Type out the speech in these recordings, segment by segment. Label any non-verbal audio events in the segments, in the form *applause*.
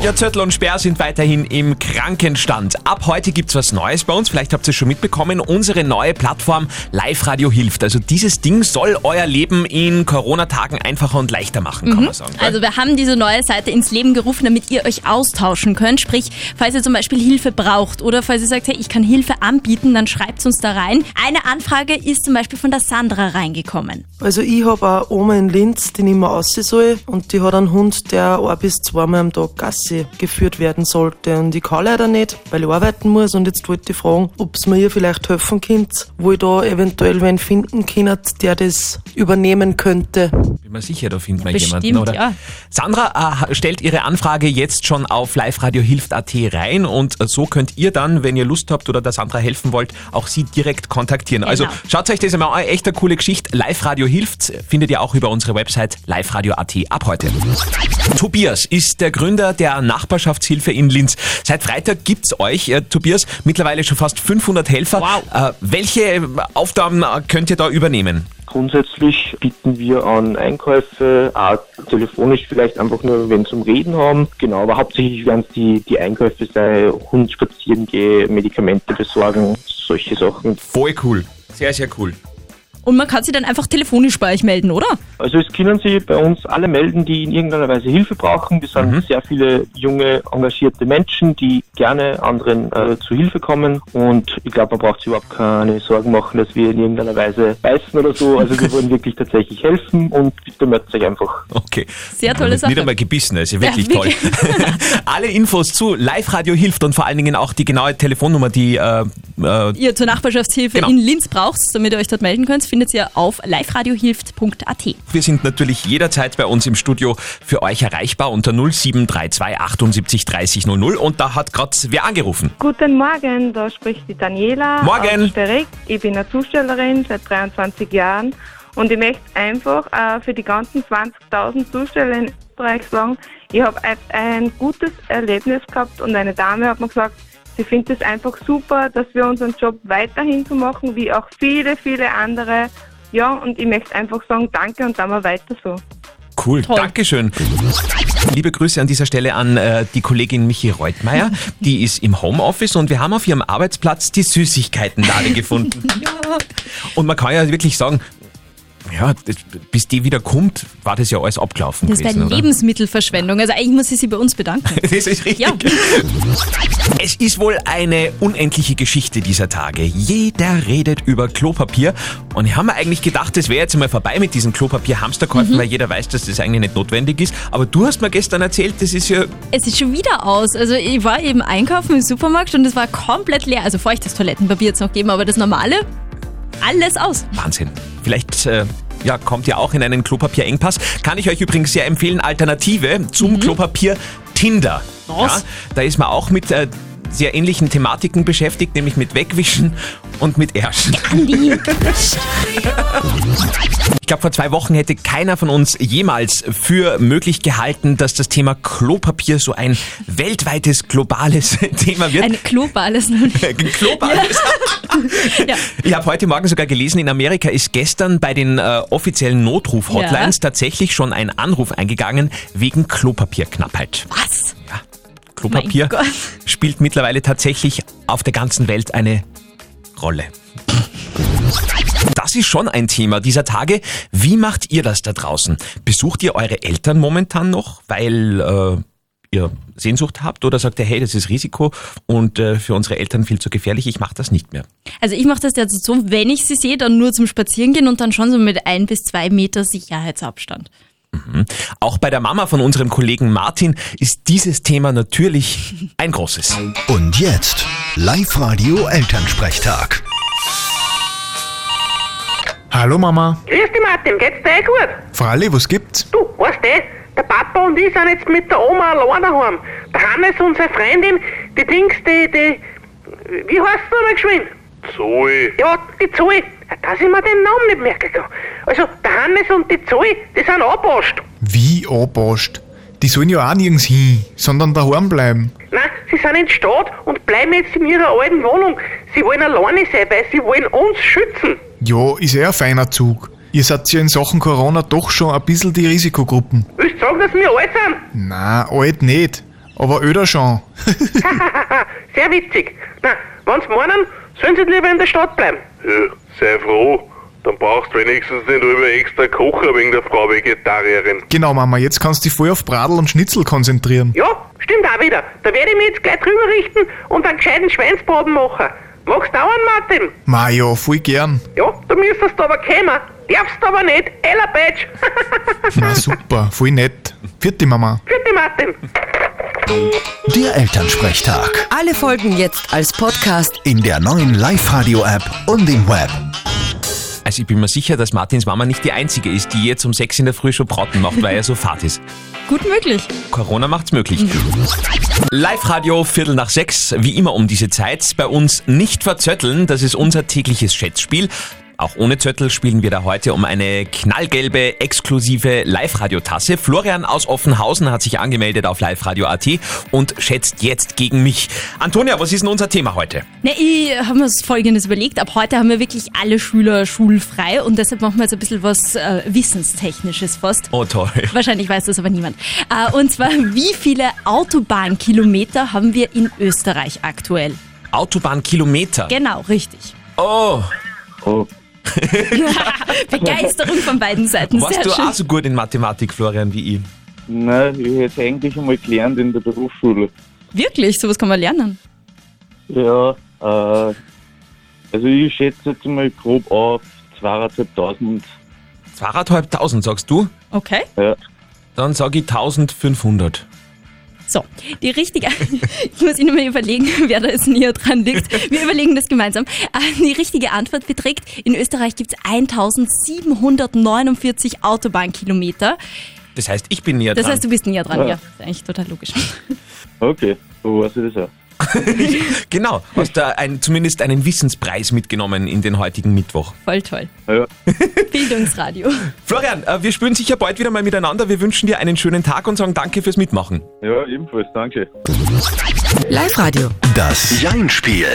Ja, Zöttl und Sperr sind weiterhin im Krankenstand. Ab heute gibt's was Neues bei uns. Vielleicht habt ihr es schon mitbekommen. Unsere neue Plattform Live Radio hilft. Also dieses Ding soll euer Leben in Corona-Tagen einfacher und leichter machen, kann man sagen. Also wir haben diese neue Seite ins Leben gerufen, damit ihr euch austauschen könnt. Sprich, falls ihr zum Beispiel Hilfe braucht oder falls ihr sagt, hey, ich kann Hilfe anbieten, dann schreibt uns da rein. Eine Anfrage ist zum Beispiel von der Sandra reingekommen. Also ich habe eine Oma in Linz, die nicht mehr aussehen soll und die hat einen Hund, der ein bis zweimal am Tag Gassi geführt werden sollte und ich kann leider nicht, weil ich arbeiten muss und jetzt wollte ich fragen, ob es mir ihr vielleicht helfen könnt, wo ich da eventuell wen finden kann, der das übernehmen könnte. Bin mir sicher, da findet man Bestimmt, jemanden, oder? ja. Sandra äh, stellt ihre Anfrage jetzt schon auf liveradio-hilft.at rein und so könnt ihr dann, wenn ihr Lust habt oder der Sandra helfen wollt, auch sie direkt kontaktieren. Also Genau. schaut euch das einmal an, echt eine coole Geschichte. Live Radio hilft, findet ihr auch über unsere Website liveradio.at ab heute. Tobias ist der Gründer der Nachbarschaftshilfe in Linz. Seit Freitag gibt's euch, äh, Tobias, mittlerweile schon fast 500 Helfer. Wow. Äh, welche Aufgaben äh, könnt ihr da übernehmen? Grundsätzlich bieten wir an Einkäufe, auch telefonisch vielleicht einfach nur, wenn zum Reden haben. Genau, aber hauptsächlich werden es die, die Einkäufe sein, Hund spazieren gehen, Medikamente besorgen, solche Sachen. Voll cool. Sehr, sehr cool. Und man kann sich dann einfach telefonisch bei euch melden, oder? Also es können sich bei uns alle melden, die in irgendeiner Weise Hilfe brauchen. Wir sind sehr viele junge, engagierte Menschen, die gerne anderen äh, zu Hilfe kommen. Und ich glaube, man braucht sich überhaupt keine Sorgen machen, dass wir in irgendeiner Weise beißen oder so. Also wir *laughs* wollen wirklich tatsächlich helfen und bitte meldet euch einfach. Okay. Sehr tolle Nicht Sache. einmal gebissen, das ist ja Ja, wirklich toll. wirklich. *laughs* *laughs* Alle Infos zu Live Radio hilft und vor allen Dingen auch die genaue Telefonnummer, die äh, äh, Ihr zur Nachbarschaftshilfe Genau. in Linz braucht, damit ihr euch dort melden könnt, findet ihr auf liveradiohilft.at. wir sind natürlich jederzeit bei uns im Studio für euch erreichbar unter 0732 78 30 00 und da hat gerade wer angerufen. Guten Morgen, da spricht die Daniela Morgen. aus Sterek. Ich bin eine Zustellerin seit 23 Jahren und ich möchte einfach äh, für die ganzen 20.000 Zusteller in Österreich sagen, ich habe ein, ein gutes Erlebnis gehabt und eine Dame hat mir gesagt, sie findet es einfach super, dass wir unseren Job weiterhin so machen, wie auch viele, viele andere. Ja, und ich möchte einfach sagen, danke und dann mal weiter so. Cool, Toll. Dankeschön. Liebe Grüße an dieser Stelle an äh, die Kollegin Michi Reutmeier. *laughs* Die ist im Homeoffice und wir haben auf ihrem Arbeitsplatz die Süßigkeitenlade gefunden. *laughs* Und man kann ja wirklich sagen, ja, das, bis die wieder kommt, war das ja alles abgelaufen Das wäre gewesen, oder? Lebensmittelverschwendung. Also eigentlich muss ich sie bei uns bedanken. *laughs* Das ist richtig. Ja. Es ist wohl eine unendliche Geschichte dieser Tage. Jeder redet über Klopapier. Und ich habe mir eigentlich gedacht, das wäre jetzt mal vorbei mit diesen Klopapier-Hamsterkäufen, weil jeder weiß, dass das eigentlich nicht notwendig ist. Aber du hast mir gestern erzählt, das ist ja Es ist schon wieder aus. Also ich war eben einkaufen im Supermarkt und es war komplett leer. Also feuchtes Toilettenpapier jetzt noch geben, aber das normale, alles aus. Wahnsinn. Vielleicht äh, ja, kommt ihr auch in einen Klopapierengpass. Kann ich euch übrigens sehr empfehlen, Alternative zum Klopapier Tinder. Was? da ist man auch mit äh, sehr ähnlichen Thematiken beschäftigt, nämlich mit Wegwischen und mit Erschen. Andi. Ich glaube, vor zwei Wochen hätte keiner von uns jemals für möglich gehalten, dass das Thema Klopapier so ein weltweites, globales *laughs* Thema wird. Ein globales. *laughs* globales. *laughs* Ja. Ich habe heute Morgen sogar gelesen, in Amerika ist gestern bei den äh, offiziellen Notruf-Hotlines Ja. tatsächlich schon ein Anruf eingegangen wegen Klopapierknappheit. Was? Klopapier spielt mittlerweile tatsächlich auf der ganzen Welt eine Rolle. Das ist schon ein Thema dieser Tage. Wie macht ihr das da draußen? Besucht ihr eure Eltern momentan noch, weil äh, ihr Sehnsucht habt oder sagt ihr, hey, das ist Risiko und äh, für unsere Eltern viel zu gefährlich, ich mache das nicht mehr? Also ich mache das jetzt so, wenn ich sie sehe, dann nur zum Spazierengehen und dann schon so mit ein bis zwei Meter Sicherheitsabstand. Auch bei der Mama von unserem Kollegen Martin ist dieses Thema natürlich ein großes. Und jetzt Live-Radio Elternsprechtag. Hallo Mama. Grüß dich Martin, geht's dir eh gut? Fralli, was gibt's? Du, weißt eh, der Papa und ich sind jetzt mit der Oma allein daheim. Der Hannes und seine Freundin, die Dings, die, die, wie heißt sie nochmal geschwind? Zoe. Ja, die Zoe. Dass ich mir den Namen nicht merken kann. Also, der Hannes und die Zoe, die sind angepasst. Wie anpasst? Die sollen ja auch nirgends hin, sondern daheim bleiben. Nein, sie sind in der Stadt und bleiben jetzt in ihrer alten Wohnung. Sie wollen alleine sein, weil sie wollen uns schützen. Ja, ist eh ein feiner Zug. Ihr seid ja in Sachen Corona doch schon ein bisschen die Risikogruppen. Willst du sagen, dass wir alt sind? Na, alt nicht. Aber öder schon. *laughs* *laughs* Sehr witzig. Na, wenn sie meinen, sollen sie lieber in der Stadt bleiben. Ja, sei froh. Dann brauchst du wenigstens nicht über extra kochen wegen der Frau Vegetarierin. Genau, Mama, jetzt kannst du dich voll auf Bradl und Schnitzel konzentrieren. Ja, stimmt auch wieder. Da werde ich mich jetzt gleich drüber richten und einen gescheiten Schweinsbraten machen. Magst du auch einen, Martin? Ma ja, voll gern. Ja, da müsstest du aber kommen. Darfst aber nicht. Ella Badge. *laughs* Na super, voll nett. Vierte Mama. Vierte Martin. Der Elternsprechtag. Alle Folgen jetzt als Podcast. In der neuen Live-Radio-App und im Web. Also ich bin mir sicher, dass Martins Mama nicht die einzige ist, die jetzt um sechs in der Früh schon Braten macht, weil er so fad ist. Gut möglich. Corona macht's möglich. Live-Radio, Viertel nach sechs, wie immer um diese Zeit. Bei uns nicht verzötteln, das ist unser tägliches Schätzspiel. Auch ohne Zettel spielen wir da heute um eine knallgelbe, exklusive Live-Radio-Tasse. Florian aus Offenhausen hat sich angemeldet auf Live-Radio.at und schätzt jetzt gegen mich. Antonia, was ist denn unser Thema heute? Ne, ich habe mir folgendes überlegt. Ab heute haben wir wirklich alle Schüler schulfrei und deshalb machen wir jetzt ein bisschen was äh, Wissenstechnisches fast. Oh toll. *laughs* Wahrscheinlich weiß das aber niemand. Äh, und zwar, wie viele Autobahnkilometer haben wir in Österreich aktuell? Autobahnkilometer. Genau, richtig. Oh, Oh, *laughs* Begeisterung von beiden Seiten. warst Sehr du schön. auch so gut in Mathematik, Florian, wie ich? nein, ich hätte es eigentlich einmal gelernt in der Berufsschule. Wirklich, sowas kann man lernen. Ja, äh, also ich schätze jetzt mal grob auf 2.500. Zweieinhalbtausend, sagst du? Okay. Ja. Dann sage ich 1500. So, die richtige, *laughs* ich muss Ihnen mal überlegen, *laughs* wer da jetzt näher dran liegt. Wir überlegen das gemeinsam. Äh, Die richtige Antwort beträgt, in Österreich gibt es 1749 Autobahnkilometer. Das heißt, ich bin näher Das dran. heißt, du bist näher dran, Ja. ja. Ist eigentlich total logisch. Okay, so weiß ich das auch. *laughs* genau, hast da ein, zumindest einen Wissenspreis mitgenommen in den heutigen Mittwoch. Voll toll. Ja. Bildungsradio. *laughs* Florian, äh, wir spielen sicher bald wieder mal miteinander. Wir wünschen dir einen schönen Tag und sagen danke fürs Mitmachen. Ja, ebenfalls, danke. Live-Radio. Das Jein-Spiel.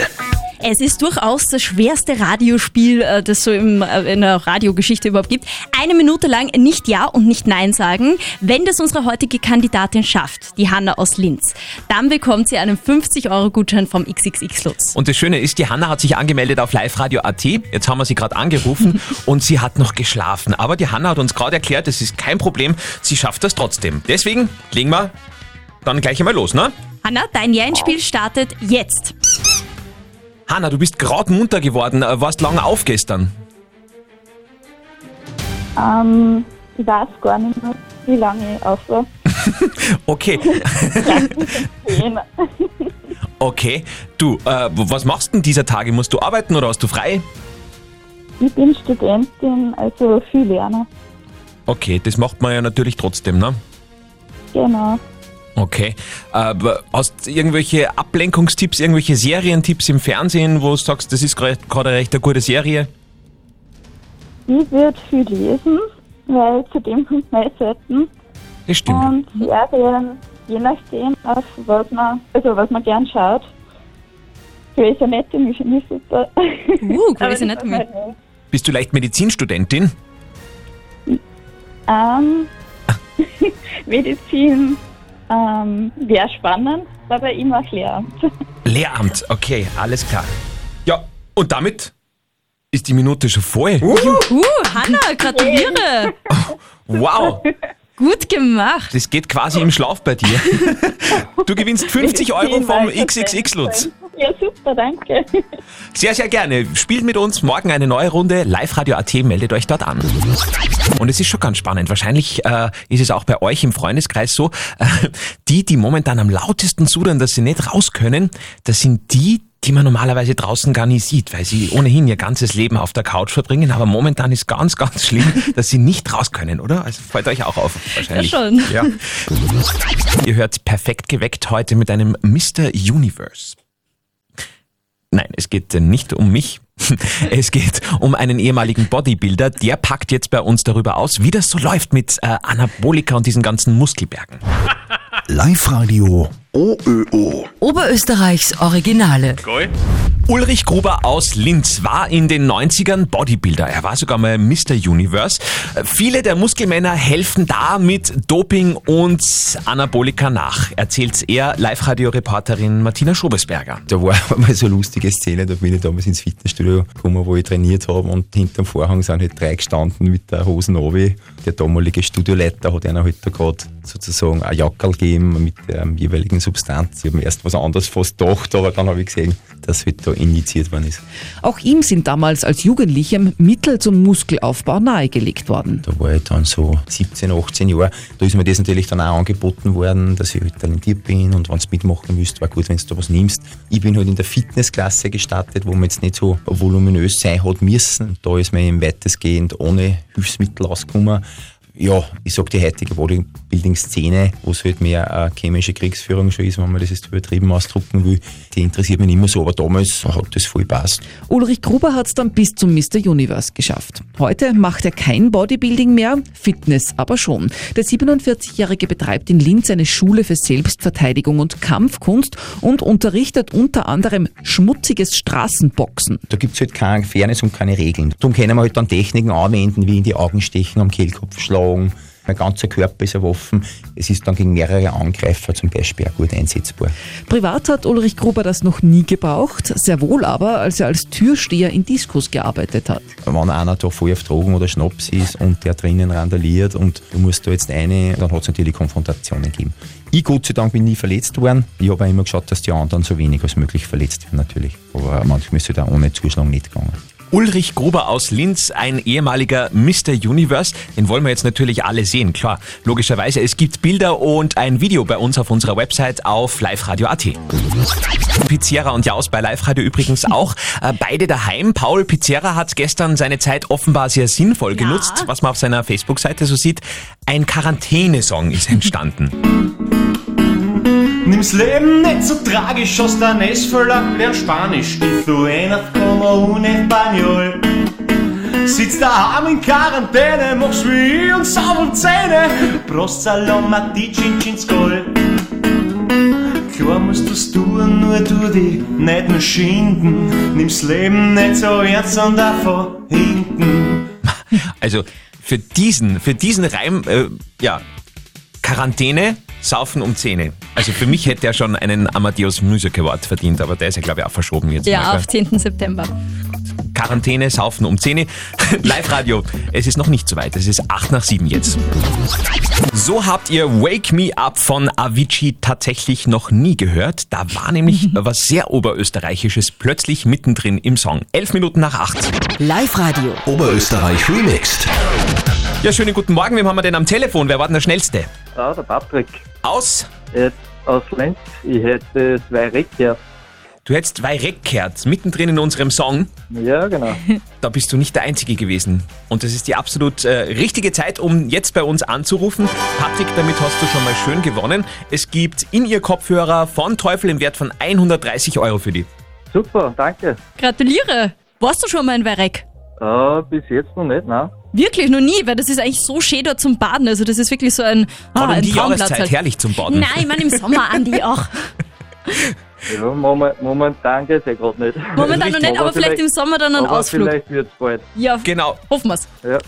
Es ist durchaus das schwerste Radiospiel, äh, das so im, äh, in der Radiogeschichte überhaupt gibt. Eine Minute lang nicht Ja und nicht Nein sagen. Wenn das unsere heutige Kandidatin schafft, die Hanna aus Linz, dann bekommt sie einen 50-Euro-Gutschein vom XXX Lutz. Und das Schöne ist, die Hanna hat sich angemeldet auf liveradio.at. Jetzt haben wir sie gerade angerufen *laughs* und sie hat noch geschlafen. Aber die Hanna hat uns gerade erklärt, es ist kein Problem, sie schafft das trotzdem. Deswegen legen wir dann gleich einmal los, ne? Hanna, dein Ja-Spiel startet jetzt. Hanna, du bist gerade munter geworden, äh, warst lange auf gestern. Ähm, ich weiß gar nicht mehr, wie lange ich auf war. *laughs* Okay, *laughs* okay. Du, äh, was machst du denn dieser Tage? Musst du arbeiten oder hast du frei? Ich bin Studentin, also viel lernen. Okay, das macht man ja natürlich trotzdem, ne? Genau. Okay. Aber hast du irgendwelche Ablenkungstipps, irgendwelche Serientipps im Fernsehen, wo du sagst, das ist gerade recht eine gute Serie? Ich würde viel lesen, weil zu dem kommt man selten. Das stimmt. Und Serien, je nachdem, auf was man, also was man gern schaut. Grey's Anatomy finde ich super. Uh, *laughs* Grey's Anatomy. Bist du leicht Medizinstudentin? Ähm, *laughs* Medizin ähm, wäre spannend, aber immer Lehramt. *laughs* Lehramt, okay, alles klar. Ja, und damit ist die Minute schon voll. Uh, Hanna, gratuliere. *laughs* Wow, Gut gemacht. das geht quasi im Schlaf bei dir. *laughs* Du gewinnst 50 Euro vom XXX-Lutz. Ja, super, danke. Sehr, sehr gerne. Spielt mit uns morgen eine neue Runde. Live-Radio.at meldet euch dort an. Und es ist schon ganz spannend. Wahrscheinlich äh, ist es auch bei euch im Freundeskreis so, äh, die, die momentan am lautesten sudern, dass sie nicht raus können, das sind die, die man normalerweise draußen gar nie sieht, weil sie ohnehin ihr ganzes Leben auf der Couch verbringen. Aber momentan ist ganz, ganz schlimm, dass sie nicht raus können, oder? Also fällt euch auch auf, wahrscheinlich. Ja, schon. Ja. Ihr hört perfekt geweckt heute mit einem Mr. Universe. Nein, es geht nicht um mich. *laughs* Es geht um einen ehemaligen Bodybuilder. Der packt jetzt bei uns darüber aus, wie das so läuft mit äh, Anabolika und diesen ganzen Muskelbergen. Live-Radio OÖO. Oberösterreichs Originale. Geil. Ulrich Gruber aus Linz war in den 90ern Bodybuilder. Er war sogar mal Mr. Universe. Viele der Muskelmänner helfen da mit Doping und Anabolika nach, erzählt er Live-Radio-Reporterin Martina Schobesberger. Da war *laughs* mal so eine lustige Szene, da bin ich damals ins Fitnessstudio gekommen, wo ich trainiert habe und hinterm Vorhang sind halt drei gestanden mit der Hosen runter. Der damalige Studioleiter hat einer halt da gerade sozusagen ein Jackerl gegeben mit der jeweiligen Substanz. Ich habe mir erst was anderes fast gedacht, aber dann habe ich gesehen, dass halt da injiziert worden ist. Auch ihm sind damals als Jugendlichem Mittel zum Muskelaufbau nahegelegt worden. Da war ich dann so 17, 18 Jahre. Da ist mir das natürlich dann auch angeboten worden, dass ich halt talentiert bin und wenn du mitmachen müsst, war gut, wenn du da was nimmst. Ich bin halt in der Fitnessklasse gestartet, wo man jetzt nicht so voluminös sein hat müssen. Da ist man eben weitestgehend ohne Hilfsmittel ausgekommen ja, ich sag die heutige Bodybuilding-Szene, wo es halt mehr eine chemische Kriegsführung schon ist, wenn man das jetzt übertrieben ausdrucken will, die interessiert mich nicht mehr so, aber damals hat das voll passt. Ulrich Gruber hat es dann bis zum Mr. Universe geschafft. Heute macht er kein Bodybuilding mehr, Fitness aber schon. Der 47-Jährige betreibt in Linz eine Schule für Selbstverteidigung und Kampfkunst und unterrichtet unter anderem schmutziges Straßenboxen. Da gibt's halt keine Fairness und keine Regeln. Darum können wir halt dann Techniken anwenden, wie in die Augen stechen, am Kehlkopf schlagen, mein ganzer Körper ist eine Waffe. Es ist dann gegen mehrere Angreifer zum Beispiel auch gut einsetzbar. Privat hat Ulrich Gruber das noch nie gebraucht, sehr wohl aber, als er als Türsteher in Diskos gearbeitet hat. Wenn einer da voll auf Drogen oder Schnaps ist und der drinnen randaliert und du musst da jetzt eine, dann hat es natürlich Konfrontationen gegeben. Ich, Gott sei Dank, bin nie verletzt worden. Ich habe auch immer geschaut, dass die anderen so wenig als möglich verletzt werden, natürlich. Aber manchmal ist es halt auch ohne Zuschlag nicht gegangen. Ulrich Gruber aus Linz, ein ehemaliger Mr. Universe. Den wollen wir jetzt natürlich alle sehen, klar. Logischerweise, es gibt Bilder und ein Video bei uns auf unserer Website auf liveradio.at. Pizzerra und Jaus bei Live Radio übrigens auch. Äh, beide daheim. Paul Pizzerra hat gestern seine Zeit offenbar sehr sinnvoll genutzt, was man auf seiner Facebook-Seite so sieht. Ein Quarantänesong ist entstanden. Nimm's Leben nicht so tragisch, aus der Nesvoller lern Spanisch. Die Fuenas como un español. Sitz daheim in Quarantäne, mach's wie ich und sauber Zähne. Prost, Salom, Mati, Cin, Cin, Skoll. Klar musst du's tun, nur tu dich nicht nur schinden. Nimm's Leben nicht so ernst, sondern von hinten. Also für diesen, für diesen Reim, äh, ja, Quarantäne, Saufen um Zähne. Also für mich hätte er schon einen Amadeus Music Award verdient, aber der ist ja glaube ich auch verschoben jetzt. Ja, mal, auf 10. September. Quarantäne, Saufen um Zähne. *laughs* Live-Radio, es ist noch nicht so weit. Es ist 8 nach 7 jetzt. So habt ihr Wake Me Up von Avicii tatsächlich noch nie gehört. Da war nämlich *laughs* was sehr Oberösterreichisches plötzlich mittendrin im Song. 11 Minuten nach 8. Live-Radio. Oberösterreich remixed. Ja, schönen guten Morgen. Wem haben wir denn am Telefon? Wer war denn der Schnellste? Ah, der Patrick. Aus? Jetzt aus Lenz. Ich hätte zwei Reckjahre. Du hättest zwei Reckkerz mittendrin in unserem Song. Ja, genau. *laughs* Da bist du nicht der Einzige gewesen. Und das ist die absolut äh, richtige Zeit, um jetzt bei uns anzurufen. Patrick, damit hast du schon mal schön gewonnen. Es gibt in ihr Kopfhörer von Teufel im Wert von 130 Euro für die. Super, danke. Gratuliere. Warst du schon mal in Weirek? Ah, bis jetzt noch nicht, nein. Wirklich noch nie, weil das ist eigentlich so schön dort zum Baden. Also das ist wirklich so ein, ah, um ein die Traumplatz Jahreszeit halt. herrlich zum Baden. Nein, ich meine im Sommer, Andi, *laughs* auch. Ja, moment, momentan geht's ja gerade nicht. Momentan noch nicht, aber vielleicht im Sommer dann einen aber Ausflug. vielleicht wird's bald. Ja, genau. Hoffen wir's. Ja.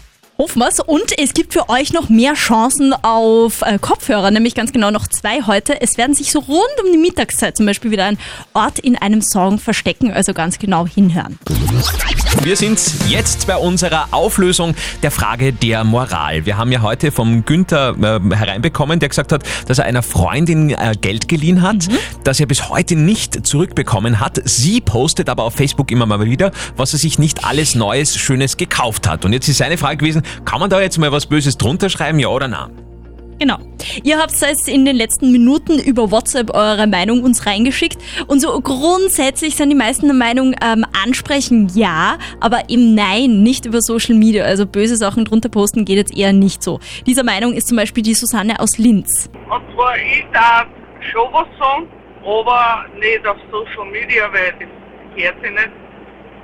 Hoffen wir's. Und es gibt für euch noch mehr Chancen auf äh, Kopfhörer, nämlich ganz genau noch zwei heute. Es werden sich so rund um die Mittagszeit zum Beispiel wieder ein Ort in einem Song verstecken, also ganz genau hinhören. Wir sind jetzt bei unserer Auflösung der Frage der Moral. Wir haben ja heute vom Günther äh, hereinbekommen, der gesagt hat, dass er einer Freundin äh, Geld geliehen hat, das er bis heute nicht zurückbekommen hat. Sie postet aber auf Facebook immer mal wieder, was er sich nicht alles Neues, Schönes gekauft hat. Und jetzt ist seine Frage gewesen, kann man da jetzt mal was Böses drunter schreiben, ja oder nein? Genau. Ihr habt jetzt in den letzten Minuten über WhatsApp eure Meinung uns reingeschickt. Und so grundsätzlich sind die meisten der Meinung, ähm, ansprechen ja, aber eben nein, nicht über Social Media. Also böse Sachen drunter posten geht jetzt eher nicht so. Dieser Meinung ist zum Beispiel die Susanne aus Linz. Und zwar, ich darf schon was sagen, aber nicht auf Social Media, weil das gehört sich nicht.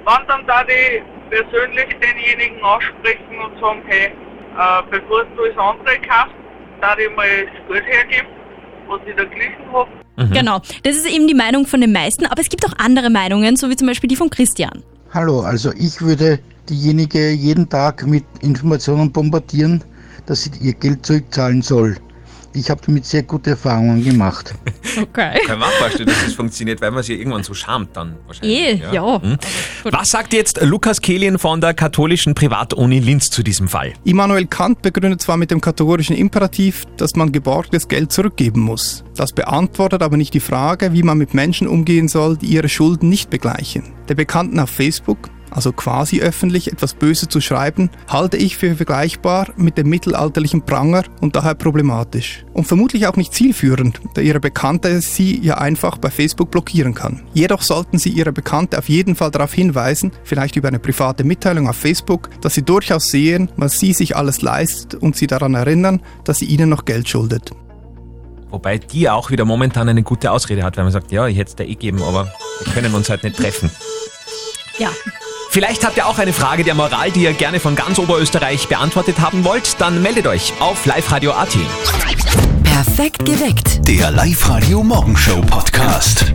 Wenn dann da die persönlich denjenigen ansprechen und sagen, hey, äh, bevor du das andere kaufst, da ich mal das Geld hergeben, was ich da gelesen habe. Genau. Das ist eben die Meinung von den meisten, aber es gibt auch andere Meinungen, so wie zum Beispiel die von Christian. Hallo, also ich würde diejenige jeden Tag mit Informationen bombardieren, dass sie ihr Geld zurückzahlen soll. Ich habe damit sehr gute Erfahrungen gemacht. Okay. Kann man auch vorstellen, dass das funktioniert, weil man sich irgendwann so schamt dann wahrscheinlich. Eh, ja. Hm. Was sagt jetzt Lukas Kehlin von der katholischen Privatuni Linz zu diesem Fall? Immanuel Kant begründet zwar mit dem kategorischen Imperativ, dass man geborgtes Geld zurückgeben muss. Das beantwortet aber nicht die Frage, wie man mit Menschen umgehen soll, die ihre Schulden nicht begleichen. Der Bekannten auf Facebook, also quasi öffentlich etwas Böse zu schreiben, halte ich für vergleichbar mit dem mittelalterlichen Pranger und daher problematisch. Und vermutlich auch nicht zielführend, da Ihre Bekannte Sie ja einfach bei Facebook blockieren kann. Jedoch sollten Sie Ihre Bekannte auf jeden Fall darauf hinweisen, vielleicht über eine private Mitteilung auf Facebook, dass Sie durchaus sehen, was sie sich alles leistet und Sie daran erinnern, dass sie Ihnen noch Geld schuldet. Wobei die auch wieder momentan eine gute Ausrede hat, weil man sagt, ja, ich hätte es dir eh geben, aber wir können uns halt nicht treffen. Ja. Vielleicht habt ihr auch eine Frage der Moral, die ihr gerne von ganz Oberösterreich beantwortet haben wollt, dann meldet euch auf liveradio.at. Perfekt geweckt. Der Live-Radio Morgenshow Podcast.